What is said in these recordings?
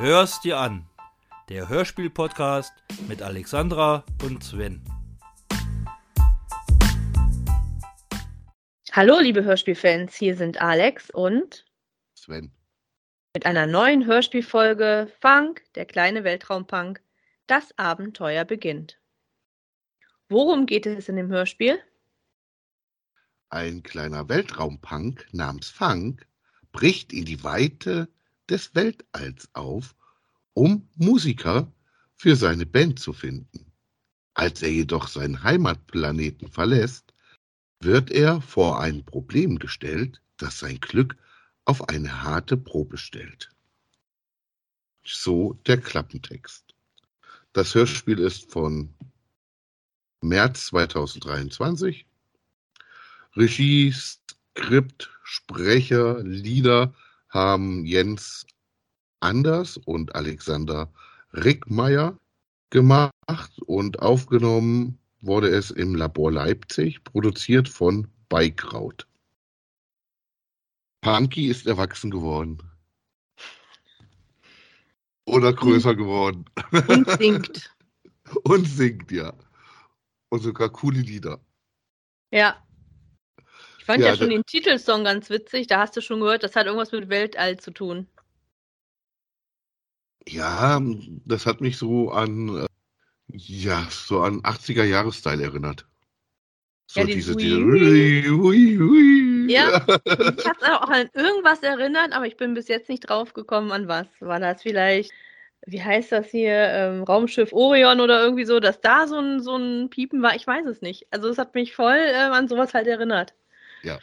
Hör's dir an. Der Hörspiel-Podcast mit Alexandra und Sven. Hallo, liebe Hörspielfans, hier sind Alex und Sven. mit einer neuen Hörspielfolge Funk, der kleine Weltraumpunk. Das Abenteuer beginnt. Worum geht es in dem Hörspiel? Ein kleiner Weltraumpunk namens Funk bricht in die Weite des Weltalls auf, um Musiker für seine Band zu finden. Als er jedoch seinen Heimatplaneten verlässt, wird er vor ein Problem gestellt, das sein Glück auf eine harte Probe stellt. So der Klappentext. Das Hörspiel ist von März 2023. Regie, Skript, Sprecher, Lieder haben Jens Anders und Alexander Rickmeier gemacht und aufgenommen wurde es im Labor Leipzig, produziert von Beikraut. Punky ist erwachsen geworden. Oder größer geworden. Und singt. Und singt, ja. Und sogar coole Lieder. ja. Ich fand ja, Ja, schon den Titelsong ganz witzig. Da hast du schon gehört, das hat irgendwas mit Weltall zu tun. Ja, das hat mich so an, äh, ja, so an 80er Jahre-Style erinnert. So Ja, diese, diese, Ui, ui, ui. Ja. Ich habe auch an irgendwas erinnert, aber ich bin bis jetzt nicht drauf gekommen, an was. War das vielleicht, wie heißt das hier, ähm, Raumschiff Orion oder irgendwie so, dass da so ein, so ein Piepen war? Ich weiß es nicht. Also es hat mich voll ähm, an sowas halt erinnert. Ja,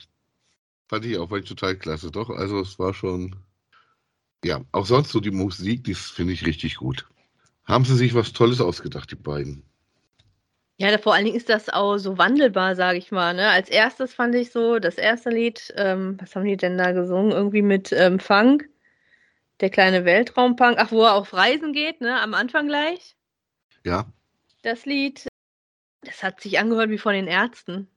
fand ich auch, fand ich total klasse, doch. Also es war schon, ja, auch sonst so die Musik, die finde ich richtig gut. Haben sie sich was Tolles ausgedacht, die beiden. Ja, da, vor allen Dingen ist das auch so wandelbar, sage ich mal. Ne? Als erstes fand ich so, das erste Lied, ähm, was haben die denn da gesungen? Irgendwie mit ähm, Funk, der kleine Weltraumpunk. Ach, wo er auf Reisen geht, ne? Am Anfang gleich. Ja, Das Lied, das hat sich angehört wie von den Ärzten.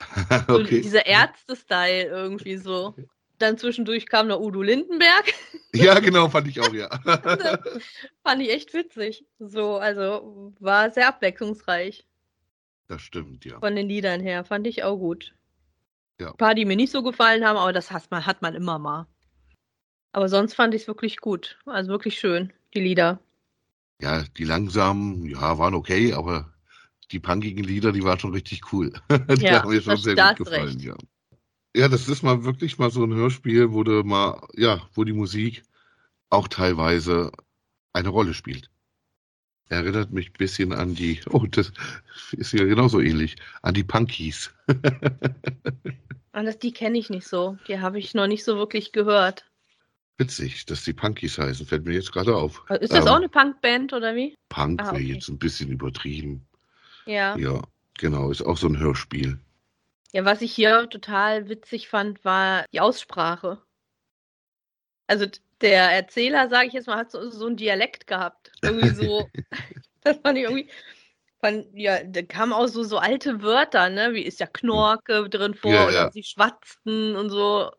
So okay. dieser Ärzte-Style irgendwie so. Dann zwischendurch kam noch Udo Lindenberg. Ja, genau, fand ich auch, ja. Fand ich echt witzig. So, also war sehr abwechslungsreich. Das stimmt, ja. von den Liedern her. Fand ich auch gut. Ja. Ein paar, die mir nicht so gefallen haben, aber das hat man, hat man immer mal. Aber sonst fand ich es wirklich gut. Also wirklich schön, die Lieder. Ja, die langsamen, ja, waren okay, aber die punkigen Lieder, die waren schon richtig cool. die Ja, haben mir schon sehr gut gefallen, ja. Ja, das ist mal wirklich mal so ein Hörspiel, wo du mal, ja, wo die Musik auch teilweise eine Rolle spielt. Erinnert mich ein bisschen an die, oh, das ist ja genauso ähnlich, an die Punkies. Anders, die kenne ich nicht so. Die habe ich noch nicht so wirklich gehört. Witzig, dass die Punkies heißen, fällt mir jetzt gerade auf. Ist das Ähm, auch eine Punkband oder wie? Punk Ah, wäre okay. jetzt ein bisschen übertrieben. Ja. Ja, genau, ist auch so ein Hörspiel. Ja, was ich hier total witzig fand, war die Aussprache. Also der Erzähler, sage ich jetzt mal, hat so, so einen Dialekt gehabt. Irgendwie so. das fand ich irgendwie. Fand, ja, da kamen auch so, so alte Wörter, ne? Wie ist ja Knorke drin vor Ja, oder ja. sie schwatzten und so.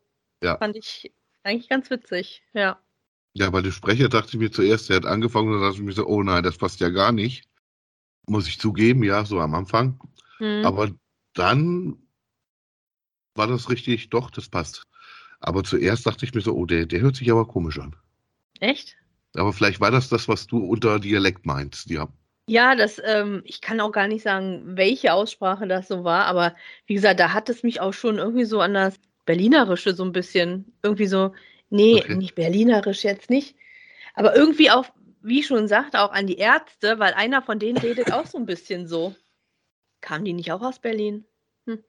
Ja. Fand ich eigentlich ganz witzig, ja. Ja, bei dem Sprecher dachte ich mir zuerst, der hat angefangen und dann dachte ich mir so, oh nein, das passt ja gar nicht. Muss ich zugeben, ja, so am Anfang. Hm. Aber dann war das richtig, doch, das passt. Aber zuerst dachte ich mir so, oh, der, der hört sich aber komisch an. Echt? Aber vielleicht war das das, was du unter Dialekt meinst, ja. Ja, das, ähm, ich kann auch gar nicht sagen, welche Aussprache das so war, aber wie gesagt, da hat es mich auch schon irgendwie so an das Berlinerische so ein bisschen, irgendwie so, nee, Okay. nicht Berlinerisch jetzt nicht, aber irgendwie auch, wie schon sagte, auch an die Ärzte, weil einer von denen redet auch so ein bisschen so. Kamen die nicht auch aus Berlin? Hm.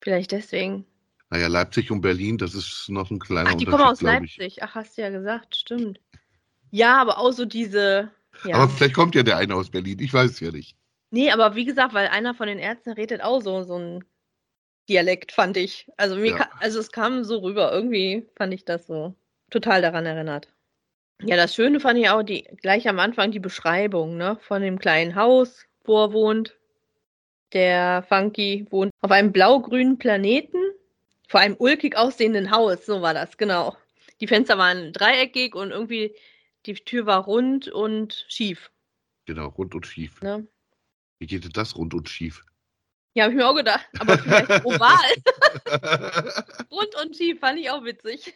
Vielleicht deswegen. Naja, Leipzig und Berlin, das ist noch ein kleiner Ach, die kommen aus. Leipzig. Ach, hast du ja gesagt, stimmt. Ja, aber auch so diese, ja. Aber vielleicht kommt ja der eine aus Berlin, ich weiß es ja nicht. Nee, aber wie gesagt, weil einer von den Ärzten redet auch so, so ein Dialekt, fand ich. Also, mir Ja. also es kam so rüber. Irgendwie fand ich das so total daran erinnert. Ja, das Schöne fand ich auch die, gleich am Anfang die Beschreibung, ne, von dem kleinen Haus, wo er wohnt. Der Funky wohnt auf einem blau-grünen Planeten, vor einem ulkig aussehenden Haus, so war das, genau. Die Fenster waren dreieckig und irgendwie Die Tür war rund und schief. Genau, rund und schief. Ne? Wie geht denn das rund und schief? Ja, habe ich mir auch gedacht. Aber vielleicht oval. rund und schief fand ich auch witzig.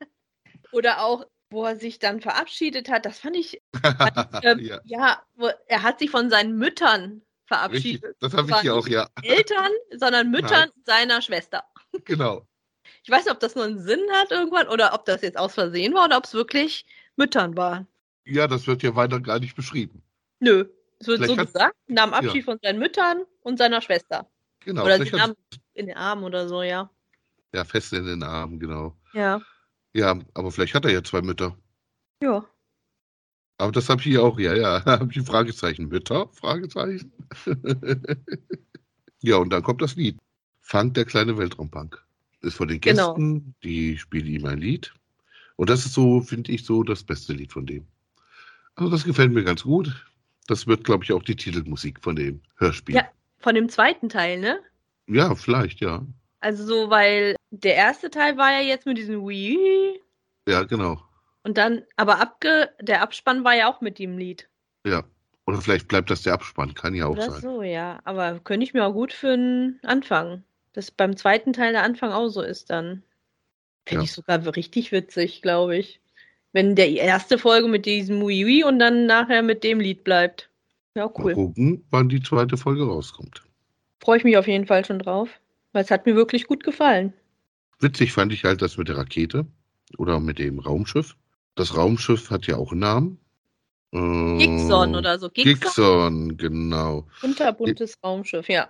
Oder auch, wo er sich dann verabschiedet hat, das fand ich. Fand ich ähm, ja, ja wo, er hat sich von seinen Müttern verabschiedet. Richtig, das habe ich hier auch, ja. Eltern, sondern Müttern Nein. seiner Schwester. Genau. Ich weiß nicht, ob das nur einen Sinn hat irgendwann oder ob das jetzt aus Versehen war oder ob es wirklich Müttern war. Ja, das wird ja weiter gar nicht beschrieben. Nö, es wird Vielleicht so gesagt, nahm Abschied ja. von seinen Müttern und seiner Schwester. Genau. Oder sie nahmen in den Armen oder so, ja. Ja, fest in den Armen, genau. Ja. Ja, aber vielleicht hat er ja zwei Mütter. Ja. Aber das habe ich hier auch, ja, ja. Habe ich ein Fragezeichen. Mütter? Fragezeichen. ja, und dann kommt das Lied. Fang der kleine Weltraumbank. Ist von den genau. Gästen, genau. die spielen ihm ein Lied. Und das ist so, finde ich, so das beste Lied von dem. Also das gefällt mir ganz gut. Das wird, glaube ich, auch die Titelmusik von dem Hörspiel. Ja, von dem zweiten Teil, ne? Ja, vielleicht, ja. Also so, weil der erste Teil war ja jetzt mit diesem Wii. Ja, genau. Und dann, aber abge, der Abspann war ja auch mit dem Lied. Ja. Oder vielleicht bleibt das der Abspann, kann ja auch Oder sein. so, ja. Aber könnte ich mir auch gut für einen Anfang. Dass beim zweiten Teil der Anfang auch so ist dann. Finde ja. ich sogar richtig witzig, glaube ich. Wenn der erste Folge mit diesem Wii und dann nachher mit dem Lied bleibt. Ja, cool. Mal gucken, wann die zweite Folge rauskommt. Freue ich mich auf jeden Fall schon drauf, weil es hat mir wirklich gut gefallen. Witzig fand ich halt das mit der Rakete oder mit dem Raumschiff. Das Raumschiff hat ja auch einen Namen. Äh, Gixon oder so. Gixon, Gixon genau. Unterbuntes Raumschiff, ja.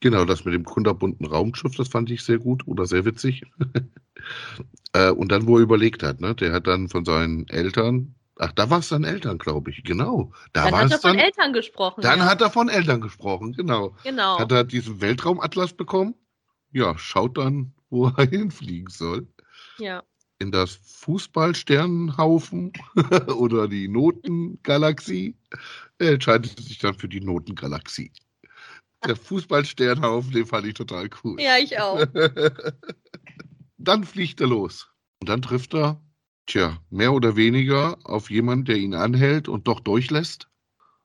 Genau, das mit dem kunterbunten Raumschiff, das fand ich sehr gut oder sehr witzig. äh, und dann, wo er überlegt hat, ne, der hat dann von seinen Eltern, ach, da war es dann Eltern, glaube ich, genau. Da dann war hat er von dann, Eltern gesprochen. Dann ja. hat er von Eltern gesprochen, genau. Genau. Hat er diesen Weltraumatlas bekommen? Ja, schaut dann, wo er hinfliegen soll. Ja. In das Fußballsternenhaufen oder die Notengalaxie. Er entscheidet sich dann für die Notengalaxie. Der Fußballsternhaufen, den fand ich total cool. Ja, ich auch. dann fliegt er los. Und dann trifft er, tja, mehr oder weniger auf jemanden, der ihn anhält und doch durchlässt.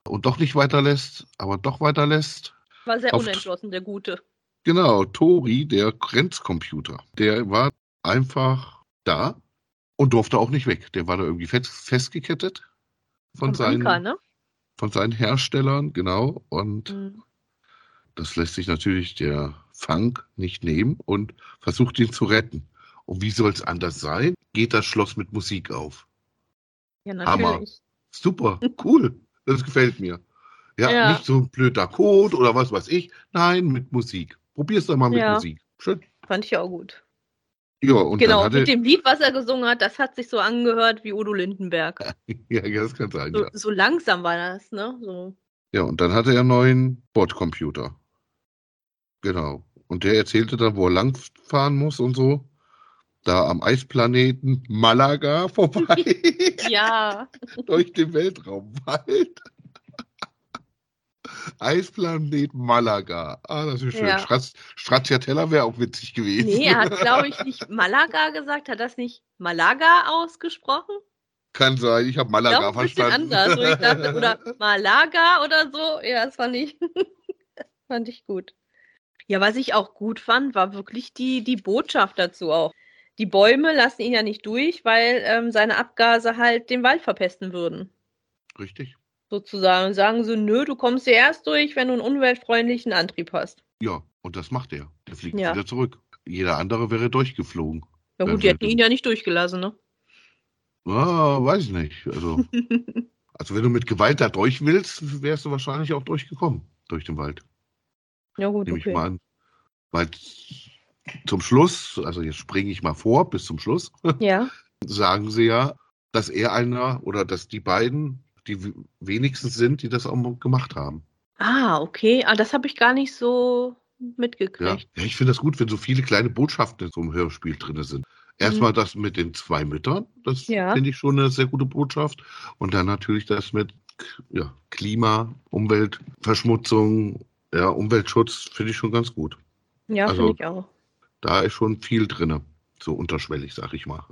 Und doch nicht weiterlässt, aber doch weiterlässt. War sehr unentschlossen, der Gute. Genau, Tori, der Grenzcomputer. Der war einfach da und durfte auch nicht weg. Der war da irgendwie fest, festgekettet von, von seinen, Anker, ne? von seinen Herstellern, genau. Und mhm. Das lässt sich natürlich der Fang nicht nehmen und versucht ihn zu retten. Und wie soll es anders sein? Geht das Schloss mit Musik auf. Ja, natürlich. Hammer. Super, cool. Das gefällt mir. Ja, ja, nicht so ein blöder Code oder was weiß ich. Nein, mit Musik. Probier's doch mal mit ja. Musik. Schön. Fand ich auch gut. Ja, und genau, mit dem Lied, was er gesungen hat, das hat sich so angehört wie Udo Lindenberg. ja, das kann sein. So, ja. so langsam war das, ne? So. Ja, und dann hatte er einen neuen Bordcomputer. Genau. Und der erzählte dann, wo er langfahren muss und so. Da am Eisplaneten Malaga vorbei. ja. Durch den Weltraumwald. Eisplanet Malaga. Ah, das ist schön. Ja. Stracciatella wäre auch witzig gewesen. Nee, er hat, glaube ich, nicht Malaga gesagt. Hat das nicht Malaga ausgesprochen? Kann sein, ich habe Malaga ich glaub, verstanden. Anders, ich dachte, oder Malaga oder so. Ja, das fand ich, fand ich gut. Ja, was ich auch gut fand, war wirklich die, die Botschaft dazu auch. Die Bäume lassen ihn ja nicht durch, weil ähm, seine Abgase halt den Wald verpesten würden. Richtig. Sozusagen. Sagen sie, nö, du kommst ja erst durch, wenn du einen umweltfreundlichen Antrieb hast. Ja, und das macht er. Der fliegt ja. wieder zurück. Jeder andere wäre durchgeflogen. Ja gut, die hätten ihn ja nicht durchgelassen, ne? Ah, weiß ich nicht. Also, also wenn du mit Gewalt da durch willst, wärst du wahrscheinlich auch durchgekommen durch den Wald. Ja, gut. Nehme okay. ich mal an. Weil zum Schluss, also jetzt springe ich mal vor bis zum Schluss, ja. sagen sie ja, dass er einer oder dass die beiden die wenigsten sind, die das auch gemacht haben. Ah, okay. Ah, das habe ich gar nicht so mitgekriegt. Ja, ja ich finde das gut, wenn so viele kleine Botschaften in so einem Hörspiel drin sind. Erstmal mhm. das mit den zwei Müttern, das ja. finde ich schon eine sehr gute Botschaft. Und dann natürlich das mit ja, Klima, Umweltverschmutzung ja, Umweltschutz finde ich schon ganz gut. Ja, also, finde ich auch. Da ist schon viel drin, so unterschwellig, sag ich mal.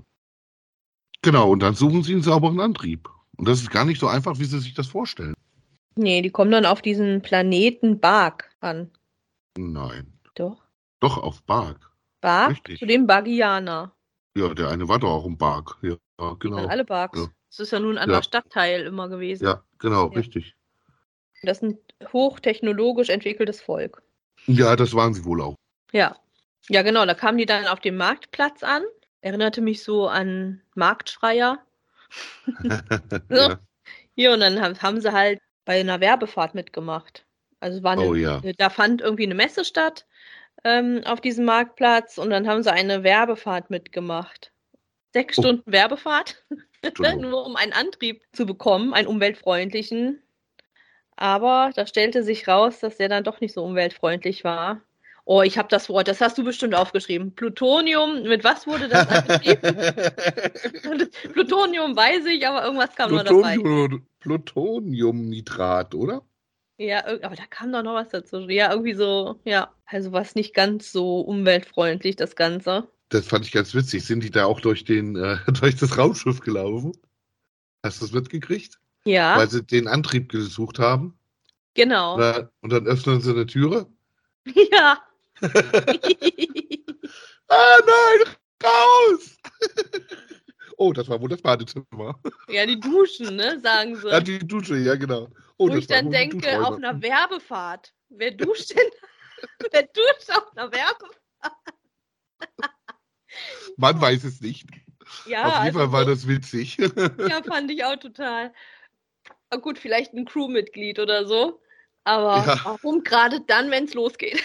Genau, und dann suchen sie einen sauberen Antrieb. Und das ist gar nicht so einfach, wie sie sich das vorstellen. Nee, die kommen dann auf diesen Planeten Bark an. Nein. Doch. Doch, auf Bark. Bark Richtig. zu den Bagianer. Ja, der eine war doch auch im Bark. Ja, genau. alle Barks. Ja. Das ist ja nun ein anderer Ja. Stadtteil immer gewesen. Ja, genau, Ja. richtig. Das ist ein hochtechnologisch entwickeltes Volk. Ja, das waren sie wohl auch. Ja. Ja, genau. Da kamen die dann auf dem Marktplatz an. Erinnerte mich so an Marktschreier. ja. Hier, und dann haben, sie halt bei einer Werbefahrt mitgemacht. Also war eine, Oh ja. da fand irgendwie eine Messe statt ähm, auf diesem Marktplatz und dann haben sie eine Werbefahrt mitgemacht. Sechs Oh. Stunden Werbefahrt, nur um einen Antrieb zu bekommen, einen umweltfreundlichen. Aber da stellte sich raus, dass der dann doch nicht so umweltfreundlich war. Oh, ich habe das Wort, das hast du bestimmt aufgeschrieben. Plutonium, mit was wurde das angetrieben? Plutonium weiß ich, aber irgendwas kam noch dabei. Plutonium, Plutoniumnitrat, oder? Ja, aber da kam doch noch was dazu. Ja, irgendwie so, ja. Also was nicht ganz so umweltfreundlich, das Ganze. Das fand ich ganz witzig. Sind die da auch durch, den, äh, durch das Raumschiff gelaufen? Hast du das mitgekriegt? Ja, Weil sie den Antrieb gesucht haben. genau. Na, und dann öffnen sie eine Türe. Ja. Ah, nein, raus! oh, das war wohl das Badezimmer. ja, die Duschen, ne, sagen sie. Ja, die Dusche, ja, genau. Oh, Wo ich war dann denke, auf einer Werbefahrt. Wer duscht denn? Wer duscht auf einer Werbefahrt? Man weiß es nicht. Ja, auf jeden also Fall war so- das witzig. Ja, fand ich auch total. Aber gut, vielleicht ein Crewmitglied oder so. Aber Ja. warum gerade dann, wenn es losgeht?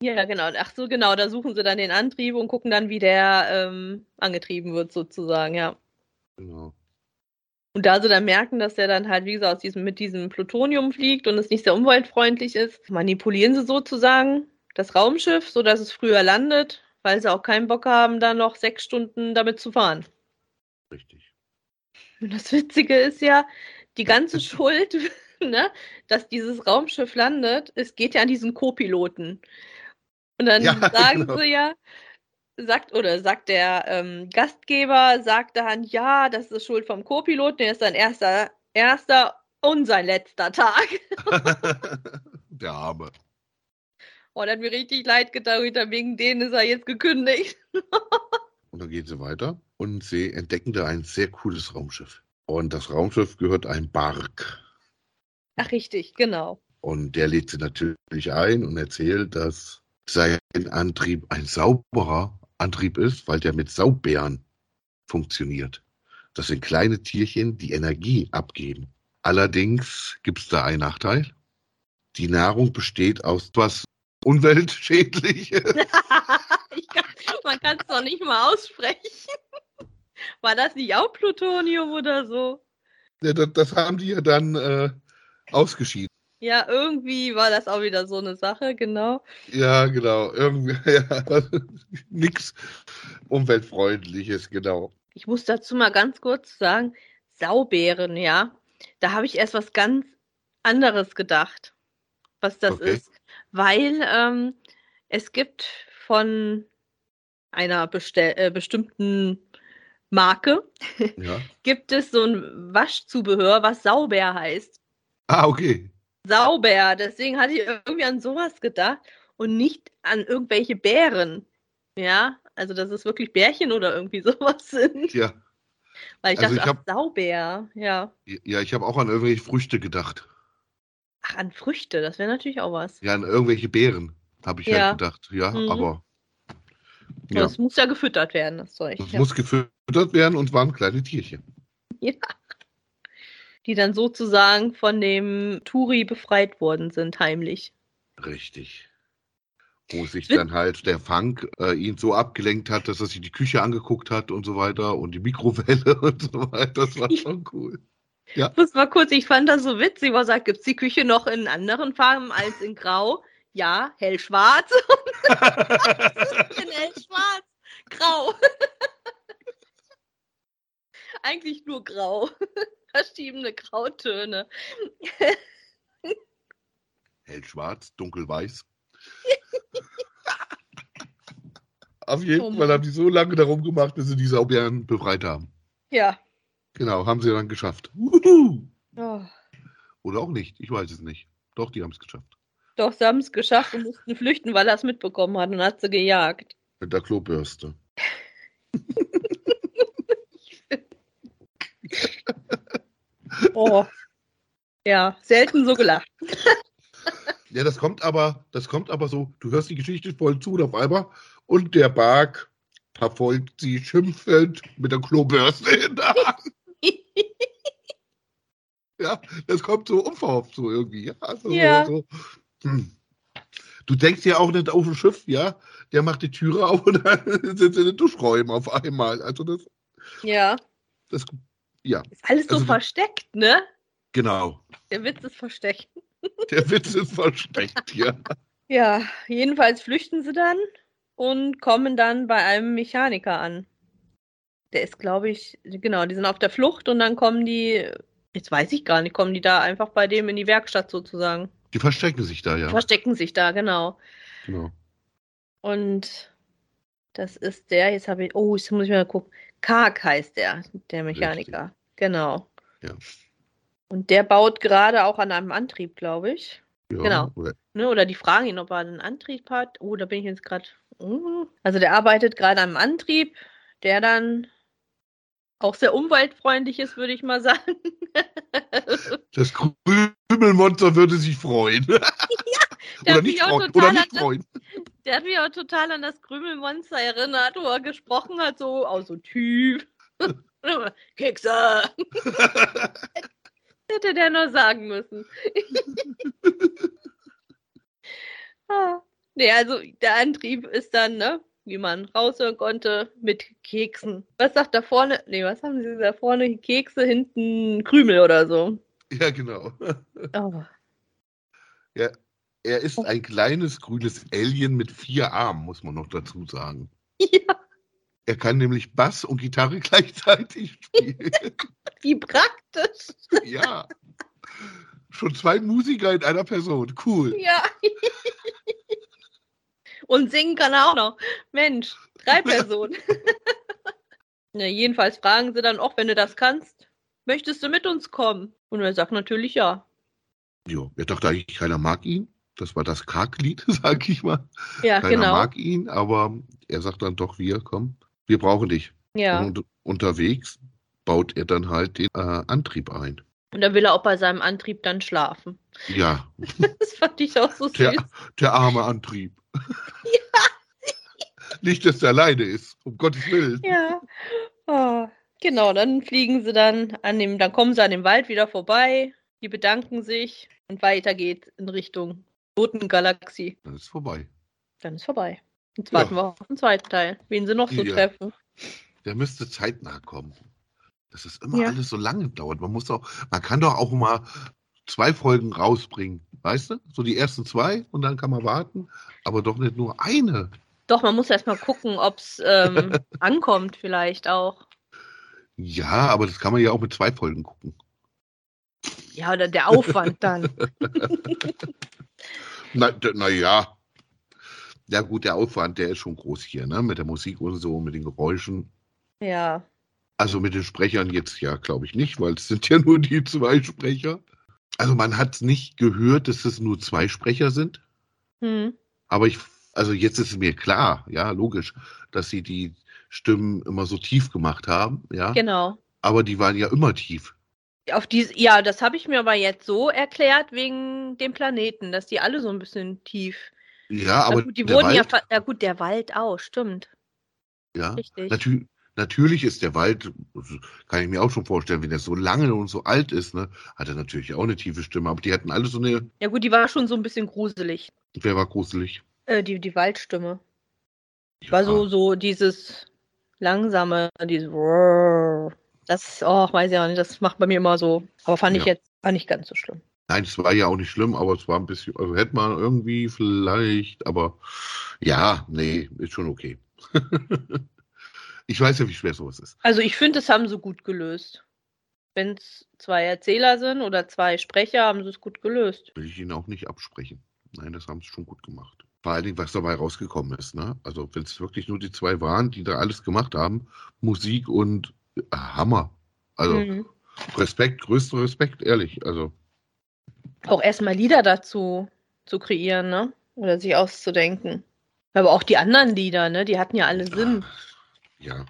Ja, genau. Ach so, genau. Da suchen sie dann den Antrieb und gucken dann, wie der ähm, angetrieben wird, sozusagen, ja. genau. Und da sie dann merken, dass der dann halt, wie gesagt, aus diesem, mit diesem Plutonium fliegt und es nicht sehr umweltfreundlich ist, manipulieren sie sozusagen das Raumschiff, sodass es früher landet, weil sie auch keinen Bock haben, da noch sechs Stunden damit zu fahren. Richtig. Und das Witzige ist ja, die ganze Schuld, ne, dass dieses Raumschiff landet, es geht ja an diesen Co-Piloten. Und dann Ja, sagen genau. sie ja, sagt, oder sagt der ähm, Gastgeber, sagt dann, ja, das ist Schuld vom Co-Piloten, der ist sein erster, erster und sein letzter Tag. Der Arme. Oh, das hat mir richtig leid getan, wegen denen ist er jetzt gekündigt. Und dann gehen sie weiter und sie entdecken da ein sehr cooles Raumschiff. Und das Raumschiff gehört einem Bark. Ach, richtig, genau. Und der lädt sie natürlich ein und erzählt, dass sein Antrieb ein sauberer Antrieb ist, weil der mit Saubären funktioniert. Das sind kleine Tierchen, die Energie abgeben. Allerdings gibt es da einen Nachteil. Die Nahrung besteht aus was Umweltschädliches. kann, man kann es doch nicht mal aussprechen. War das nicht auch Plutonium oder so? Ja, das, das haben die ja dann äh, ausgeschieden. Ja, irgendwie war das auch wieder so eine Sache, genau. Ja, genau. Irgendwie, ja, nix umweltfreundliches, genau. Ich muss dazu mal ganz kurz sagen, Saubären, ja. Da habe ich erst was ganz anderes gedacht, was das Okay. ist. Weil ähm, es gibt von einer bestell äh, bestimmten Marke, Ja. gibt es so ein Waschzubehör, was Saubär heißt. Ah, okay. Sauber. Deswegen hatte ich irgendwie an sowas gedacht und nicht an irgendwelche Bären. Ja, also dass es wirklich Bärchen oder irgendwie sowas sind. Ja, Weil ich Also dachte, ich ach, Saubär. Ja. ja ich habe auch an irgendwelche Früchte gedacht. Ach, an Früchte, das wäre natürlich auch was. Ja, an irgendwelche Beeren habe ich Ja. halt gedacht. Ja, Mhm. aber Ja. Das muss ja gefüttert werden, das Zeug. es Ja. muss gefüttert werden und waren kleine Tierchen. ja. Die dann sozusagen von dem Turi befreit worden sind, heimlich. Richtig. Wo sich dann halt der Funk äh, ihn so abgelenkt hat, dass er sich die Küche angeguckt hat und so weiter und die Mikrowelle und so weiter. Das war schon cool. Ich muss mal kurz, ich fand das so witzig, was sagt, gibt es die Küche noch in anderen Farben als in Grau? Ja, hellschwarz. in hellschwarz. Grau. Eigentlich nur grau. Verschiedene Grautöne. Hellschwarz, dunkelweiß. Auf jeden Fall haben die so lange darum gemacht, bis sie die Saubären befreit haben. Ja. Genau, haben sie dann geschafft. Oh. Oder auch nicht, ich weiß es nicht. Doch, die haben es geschafft. Doch, sie haben es geschafft und mussten flüchten, weil er es mitbekommen hat und hat sie gejagt. Mit der Klobürste. Oh. Ja, selten so gelacht. Ja, das kommt aber, das kommt aber so, du hörst die Geschichte voll zu und auf einmal und der Bark verfolgt sie schimpfend mit der Klobürste in der Hand. Ja, das kommt so unverhofft so irgendwie. Ja, also Ja. So, hm. Du denkst ja auch nicht auf dem Schiff, ja, der macht die Türe auf und dann sind sie in den Duschräumen auf einmal. Also das, Ja, das ja, ist alles so Also- versteckt, ne? genau. Der Witz ist versteckt. Der Witz ist versteckt hier. Ja, jedenfalls flüchten sie dann und kommen dann bei einem Mechaniker an. Der ist, glaube ich, genau, die sind auf der Flucht und dann kommen die, jetzt weiß ich gar nicht, kommen die da einfach bei dem in die Werkstatt sozusagen. Die verstecken sich da, ja. Verstecken sich da, genau. Genau. Und das ist der, jetzt habe ich, oh, jetzt muss ich mal gucken. Karg heißt der, der Mechaniker. Genau. Ja. Und der baut gerade auch an einem Antrieb, glaube ich. Ja, Genau. oder- Ne, oder die fragen ihn, ob er einen Antrieb hat. Oh, da bin ich jetzt gerade. Also der arbeitet gerade am Antrieb, der dann auch sehr umweltfreundlich ist, würde ich mal sagen. Das Krümelmonster würde sich freuen. Der oder nicht freuen. Oder an nicht freuen. Der hat mich auch total an das Krümelmonster erinnert, wo er gesprochen hat, so aus so Typ. Kekse! Hätte der nur sagen müssen. ah. Nee, also der Antrieb ist dann, ne, wie man raushören konnte, mit Keksen. Was sagt da vorne? Nee, was haben sie da vorne? Kekse, hinten Krümel oder so. ja, genau. Oh. Er ist ein kleines grünes Alien mit vier Armen, muss man noch dazu sagen. Ja, Er kann nämlich Bass und Gitarre gleichzeitig spielen. wie praktisch. ja. Schon zwei Musiker in einer Person. Cool. Ja. Und singen kann er auch noch. Mensch, drei Personen. ja, jedenfalls fragen sie dann auch, wenn du das kannst, möchtest du mit uns kommen? Und er sagt natürlich ja. Jo, er dachte eigentlich, keiner mag ihn. Das war das Karg-Lied, sag ich mal. Ja, Keiner genau. mag ihn, aber er sagt dann doch, wir, komm, wir brauchen dich. Ja. Und unterwegs baut er dann halt den äh, Antrieb ein. Und dann will er auch bei seinem Antrieb dann schlafen. Ja, Das fand ich auch so süß. der, der arme Antrieb. Nicht, dass er alleine ist, um Gottes Willen. Ja. Oh. Genau, dann fliegen sie dann an dem, dann kommen sie an dem Wald wieder vorbei, die bedanken sich und weiter geht's in Richtung Notengalaxie. Dann ist vorbei. Dann ist vorbei. Jetzt Ja. warten wir auf den zweiten Teil. Wen sie noch so Ja. treffen. Der müsste zeitnah kommen. Dass es immer Ja. alles so lange dauert. Man muss doch, man kann doch auch mal zwei Folgen rausbringen. Weißt du? So die ersten zwei und dann kann man warten. Aber doch nicht nur eine. Doch, man muss erst mal gucken, ob es ähm, ankommt, vielleicht auch. Ja, aber das kann man ja auch mit zwei Folgen gucken. Ja, oder der Aufwand dann. Na, na ja. Ja gut, der Aufwand, der ist schon groß hier, ne? Mit der Musik und so, mit den Geräuschen. ja. Also mit den Sprechern jetzt ja, glaube ich nicht, weil es sind ja nur die zwei Sprecher. Also man hat nicht gehört, dass es nur zwei Sprecher sind. Hm. Aber ich, also jetzt ist es mir klar, ja, logisch, dass sie die Stimmen immer so tief gemacht haben, ja. Genau. Aber die waren ja immer tief. Auf diese, ja, das habe ich mir aber jetzt so erklärt wegen dem Planeten, dass die alle so ein bisschen tief. Ja, aber ja, gut, die der wurden ja, Wald, ver- ja gut, der Wald auch, stimmt. ja, Richtig. natü natürlich ist der Wald, kann ich mir auch schon vorstellen, wenn er so lange und so alt ist, ne, hat er natürlich auch eine tiefe Stimme, aber die hatten alle so eine, Ja gut, die war schon so ein bisschen gruselig. wer war gruselig? Äh, die, die Waldstimme. War so, so dieses langsame, dieses Das, oh, weiß ich auch nicht, das macht bei mir immer so. Aber fand ich Ja. jetzt war nicht ganz so schlimm. Nein, es war ja auch nicht schlimm, aber es war ein bisschen, also hätte man irgendwie vielleicht, aber ja, nee, ist schon okay. ich weiß ja, wie schwer sowas ist. Also ich finde, das haben sie gut gelöst. Wenn es zwei Erzähler sind oder zwei Sprecher, haben sie es gut gelöst. Will ich Ihnen auch nicht absprechen. Nein, das haben sie schon gut gemacht. Vor allen Dingen, was dabei rausgekommen ist. Ne? Also, wenn es wirklich nur die zwei waren, die da alles gemacht haben, Musik und Hammer. Also, Mhm. Respekt, größter Respekt, ehrlich. Also, Auch erstmal Lieder dazu zu kreieren, ne? Oder sich auszudenken. Aber auch die anderen Lieder, ne? Die hatten ja alle Sinn. ja.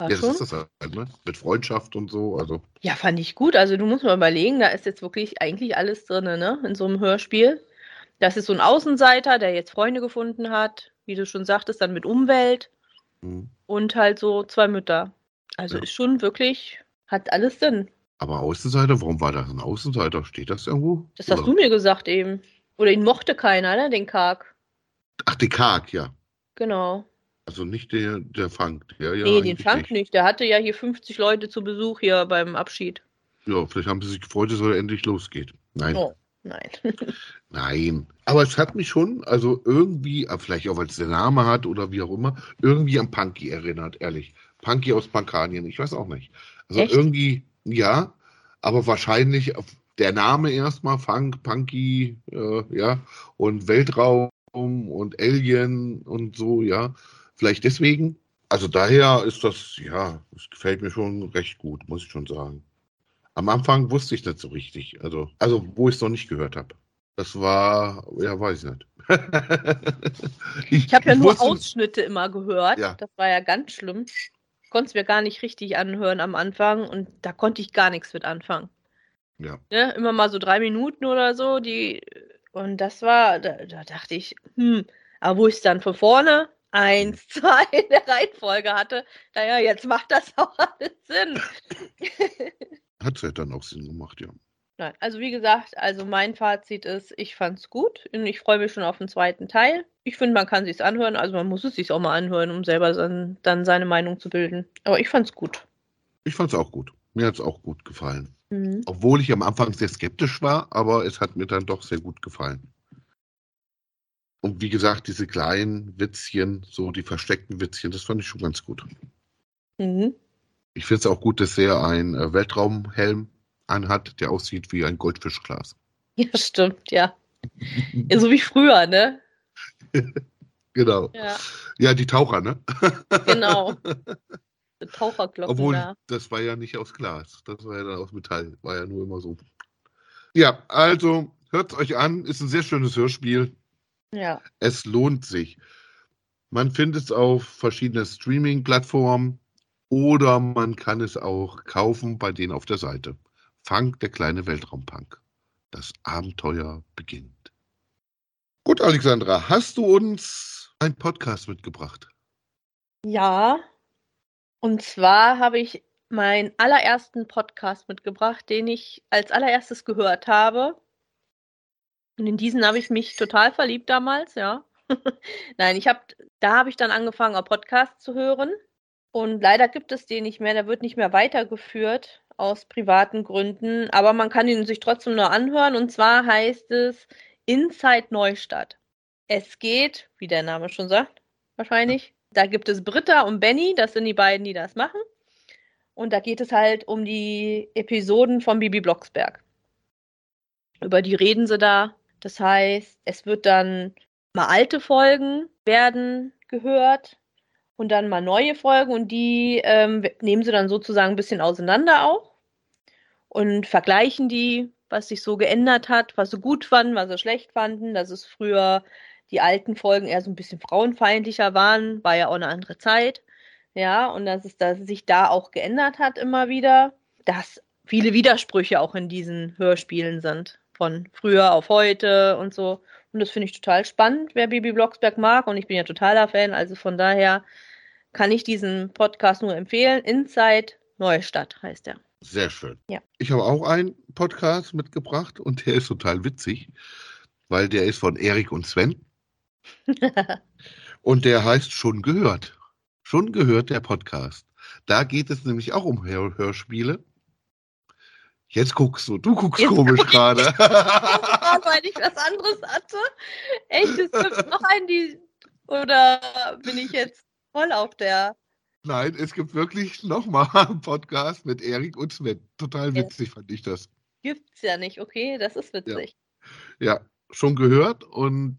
Ja, das ist das halt, ne? Mit Freundschaft und so. Also, Ja, fand ich gut. Also du musst mal überlegen, da ist jetzt wirklich eigentlich alles drin, ne? In so einem Hörspiel. Das ist so ein Außenseiter, der jetzt Freunde gefunden hat, wie du schon sagtest, dann mit Umwelt hm. und halt so zwei Mütter. Also Ja. ist schon wirklich, hat alles Sinn. aber Außenseiter, warum war das ein Außenseiter? Steht das irgendwo? Das hast Oder- du mir gesagt eben. Oder ihn mochte keiner, ne? Den Karg. Ach, den Karg, ja. Genau. Also nicht der, der Funk. Der, ja, nee, den Frank nicht. Der hatte ja hier 50 Leute zu Besuch hier beim Abschied. Ja, vielleicht haben sie sich gefreut, dass er endlich losgeht. Nein, Oh, nein. nein. Aber es hat mich schon, also irgendwie, vielleicht auch, weil es der Name hat oder wie auch immer, irgendwie an Punky erinnert, ehrlich. Punky aus Pankanien, ich weiß auch nicht. Also Echt? irgendwie, ja, aber wahrscheinlich der Name erstmal, Funk, Punky, äh, ja, und Weltraum und Alien und so, ja. Vielleicht deswegen. Also daher ist das, ja, es gefällt mir schon recht gut, muss ich schon sagen. Am Anfang wusste ich nicht so richtig. Also, also wo ich es noch nicht gehört habe. Das war, ja, weiß ich nicht. Ich habe ja nur wusste- Ausschnitte immer gehört. Ja. Das war ja ganz schlimm. Konnte es mir gar nicht richtig anhören am Anfang und da konnte ich gar nichts mit anfangen. Ja. Ne? Immer mal so drei Minuten oder so, die und das war, da, da dachte ich, hm, aber wo ich es dann von vorne eins, zwei in der Reihenfolge hatte, naja, jetzt macht das auch alles Sinn. Hat es ja dann auch Sinn gemacht, ja. Nein, also wie gesagt, also mein Fazit ist, ich fand's gut und ich freue mich schon auf den zweiten Teil. Ich finde, man kann sich's anhören, also man muss es sich auch mal anhören, um selber dann, dann seine Meinung zu bilden. Aber ich fand's gut. Ich fand es auch gut. Mir hat es auch gut gefallen. Mhm. Obwohl ich am Anfang sehr skeptisch war, aber es hat mir dann doch sehr gut gefallen. Und wie gesagt, diese kleinen Witzchen, so die versteckten Witzchen, das fand ich schon ganz gut. Mhm. Ich finde es auch gut, dass er einen äh, Weltraumhelm anhat, der aussieht wie ein Goldfischglas. Ja, stimmt, ja. ja. So wie früher, ne? Genau. Ja, Ja, die Taucher, ne? genau. Die Taucherglocken Obwohl, da. das war ja nicht aus Glas. Das war ja dann aus Metall. War ja nur immer so. Ja, also hört es euch an. Ist ein sehr schönes Hörspiel. Ja. Es lohnt sich. Man findet es auf verschiedenen Streaming-Plattformen oder man kann es auch kaufen bei denen auf der Seite. Funk, der kleine Weltraumpunk. Das Abenteuer beginnt. Gut, Alexandra, hast du uns einen Podcast mitgebracht? Ja. Und zwar habe ich meinen allerersten Podcast mitgebracht, den ich als allererstes gehört habe. Und in diesen habe ich mich total verliebt damals, ja. Nein, ich habe, da habe ich dann angefangen, auch Podcasts zu hören. Und leider gibt es den nicht mehr, der wird nicht mehr weitergeführt aus privaten Gründen, aber man kann ihn sich trotzdem nur anhören. Und zwar heißt es Inside Neustadt. Es geht, wie der Name schon sagt, wahrscheinlich. Da gibt es Britta und Benny, das sind die beiden, die das machen. Und da geht es halt um die Episoden von Bibi Blocksberg. Über die reden sie da. Das heißt, es wird dann mal alte Folgen werden gehört und dann mal neue Folgen und die ähm, nehmen sie dann sozusagen ein bisschen auseinander auch und vergleichen die, was sich so geändert hat, was sie gut fanden, was sie schlecht fanden, dass es früher die alten Folgen eher so ein bisschen frauenfeindlicher waren, war ja auch eine andere Zeit. Ja, und dass es dass es sich da auch geändert hat immer wieder, dass viele Widersprüche auch in diesen Hörspielen sind. Von früher auf heute und so. Und das finde ich total spannend, wer Bibi Blocksberg mag. Und ich bin ja totaler Fan. Also von daher kann ich diesen Podcast nur empfehlen. Inside Neustadt heißt er. Sehr schön. Ja. Ich habe auch einen Podcast mitgebracht und der ist total witzig, weil der ist von Erik und Sven und der heißt Schon gehört. Schon gehört der Podcast. Da geht es nämlich auch um Hör Hörspiele. Jetzt guckst du, du guckst Jetzt komisch guck gerade. weil ich was anderes hatte. Echt, es gibt noch einen, die. Oder bin ich jetzt voll auf der. Nein, es gibt wirklich nochmal einen Podcast mit Erik und Sven. Total Ja. witzig fand ich das. Gibt's ja nicht, okay? Das ist witzig. Ja, schon gehört und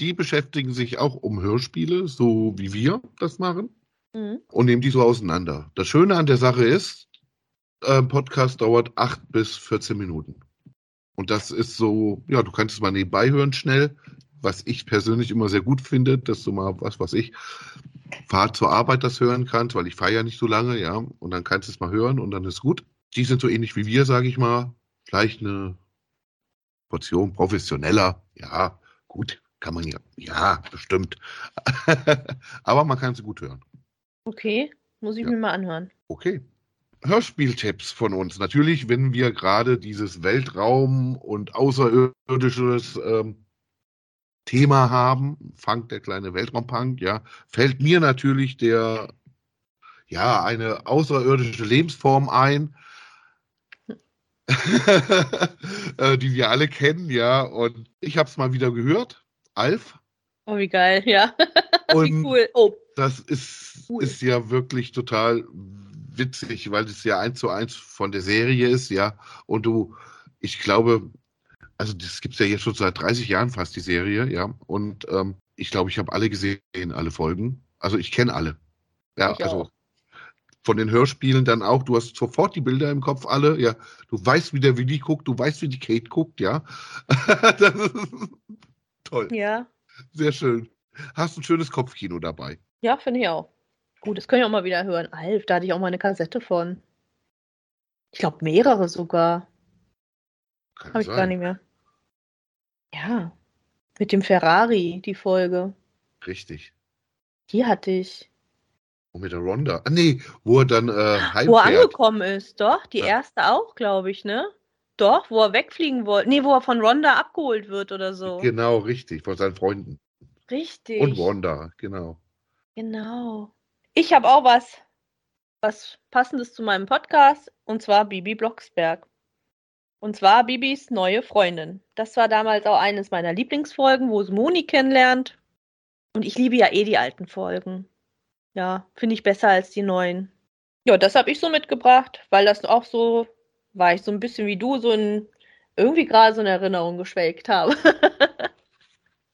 die beschäftigen sich auch um Hörspiele, so wie wir das machen, Mhm. und nehmen die so auseinander. Das Schöne an der Sache ist, ein Podcast dauert 8 bis 14 Minuten. Und das ist so, ja, du kannst es mal nebenbei hören schnell, was ich persönlich immer sehr gut finde, dass du mal, was weiß ich, Fahrt zur Arbeit das hören kannst, weil ich fahre ja nicht so lange, ja, und dann kannst du es mal hören und dann ist gut. Die sind so ähnlich wie wir, sage ich mal. Vielleicht eine Portion professioneller, ja, gut, kann man ja, ja, bestimmt. Aber man kann sie gut hören. Okay, muss ich Ja. mir mal anhören. Okay. Hörspieltipps von uns. Natürlich, wenn wir gerade dieses Weltraum und außerirdisches ähm, Thema haben, Funk, der kleine Weltraumpunk, ja, fällt mir natürlich der, ja, eine außerirdische Lebensform ein, äh, die wir alle kennen, ja, und ich habe es mal wieder gehört, Alf, Oh, wie geil, ja. wie cool. Oh, das ist, Cool. ist ja wirklich total witzig, weil es ja eins zu eins von der Serie ist, ja. Und du, ich glaube, also das gibt es ja jetzt schon seit 30 Jahren fast, die Serie, ja. Und ähm, ich glaube, ich habe alle gesehen, alle Folgen. Also ich kenne alle. Ja, Ich also auch. von den Hörspielen dann auch, du hast sofort die Bilder im Kopf alle, ja. Du weißt, wie der Willi guckt, du weißt, wie die Kate guckt, ja. das ist toll, ja. sehr schön. Hast ein schönes Kopfkino dabei. Ja, finde ich auch. Gut, das können wir auch mal wieder hören. Alf, da hatte ich auch mal eine Kassette von. Ich glaube, mehrere sogar. Habe ich gar sein. nicht mehr. Ja. Mit dem Ferrari, die Folge. Richtig. Die hatte ich. Und mit der Ronda. Ah, nee, wo er dann äh, Wo er heimfährt. angekommen ist, doch. Die Ja. erste auch, glaube ich, ne? Doch, wo er wegfliegen wollte. Nee, wo er von Ronda abgeholt wird oder so. Genau, richtig, von seinen Freunden. Richtig. Und Wanda, genau. Genau. Ich habe auch was, was passendes zu meinem Podcast, und zwar Bibi Blocksberg. Und zwar Bibis neue Freundin. Das war damals auch eines meiner Lieblingsfolgen, wo sie Moni kennenlernt. Und ich liebe ja eh die alten Folgen. Ja, finde ich besser als die neuen. Ja, das habe ich so mitgebracht, weil das auch so, war ich so ein bisschen wie du, so in, irgendwie gerade so in Erinnerung geschwelgt habe.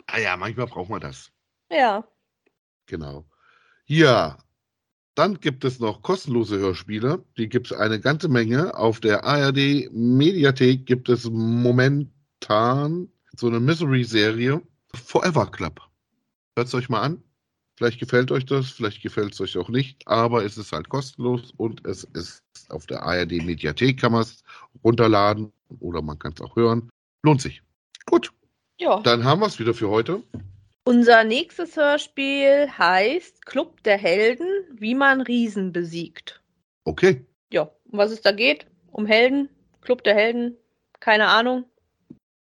Ah ja, manchmal braucht man das. ja. Genau. Ja, dann gibt es noch kostenlose Hörspiele. Die gibt es eine ganze Menge. Auf der ARD Mediathek gibt es momentan so eine Misery-Serie. Forever Club. Hört es euch mal an. Vielleicht gefällt euch das, vielleicht gefällt es euch auch nicht, aber es ist halt kostenlos und es ist auf der ARD Mediathek, kann man es runterladen oder man kann es auch hören. Lohnt sich. Gut, Ja. dann haben wir es wieder für heute. Unser nächstes Hörspiel heißt Club der Helden, wie man Riesen besiegt. Okay. Ja, um was es da geht? Um Helden, Club der Helden, keine Ahnung.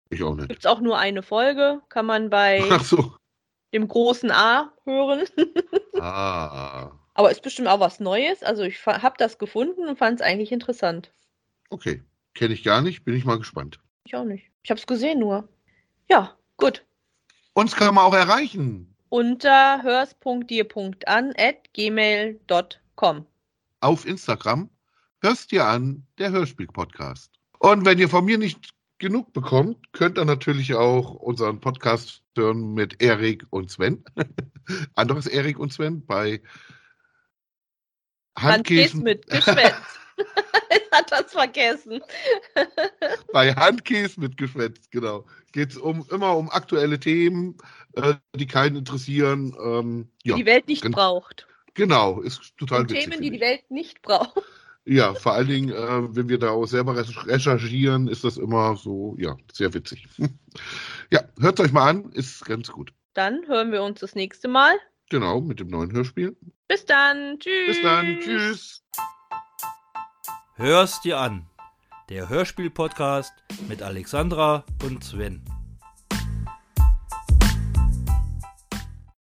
Ich auch nicht. Gibt es auch nur eine Folge, kann man bei so. dem großen A hören. Ah, Aber ist bestimmt auch was Neues. Also ich habe das gefunden und fand es eigentlich interessant. okay. Kenne ich gar nicht, bin ich mal gespannt. Ich auch nicht. Ich habe es gesehen nur. Ja, gut. Uns kann man auch erreichen Unter hörs.dir.an at gmail.com. auf Instagram. Hörst dir an, der Hörspiel-Podcast. Und wenn ihr von mir nicht genug bekommt, könnt ihr natürlich auch unseren Podcast hören mit Erik und Sven. Anderes Erik und Sven bei Handkäse Handkäse, mit Geschwätz. Hat das vergessen. bei Handkäse mit Geschwätz, genau. Geht es um, immer um aktuelle Themen, äh, die keinen interessieren. Ähm, ja, Die Welt nicht gen- braucht. genau, ist total Und witzig. Themen, die finde die ich. Welt nicht braucht. Ja, vor allen Dingen, äh, wenn wir da auch selber recherch- recherchieren, ist das immer so, ja, sehr witzig. ja, hört euch mal an, ist ganz gut. Dann hören wir uns das nächste Mal. Genau, mit dem neuen Hörspiel. Bis dann. Tschüss. Bis dann, tschüss. Hör's dir an. Der Hörspiel-Podcast mit Alexandra und Sven.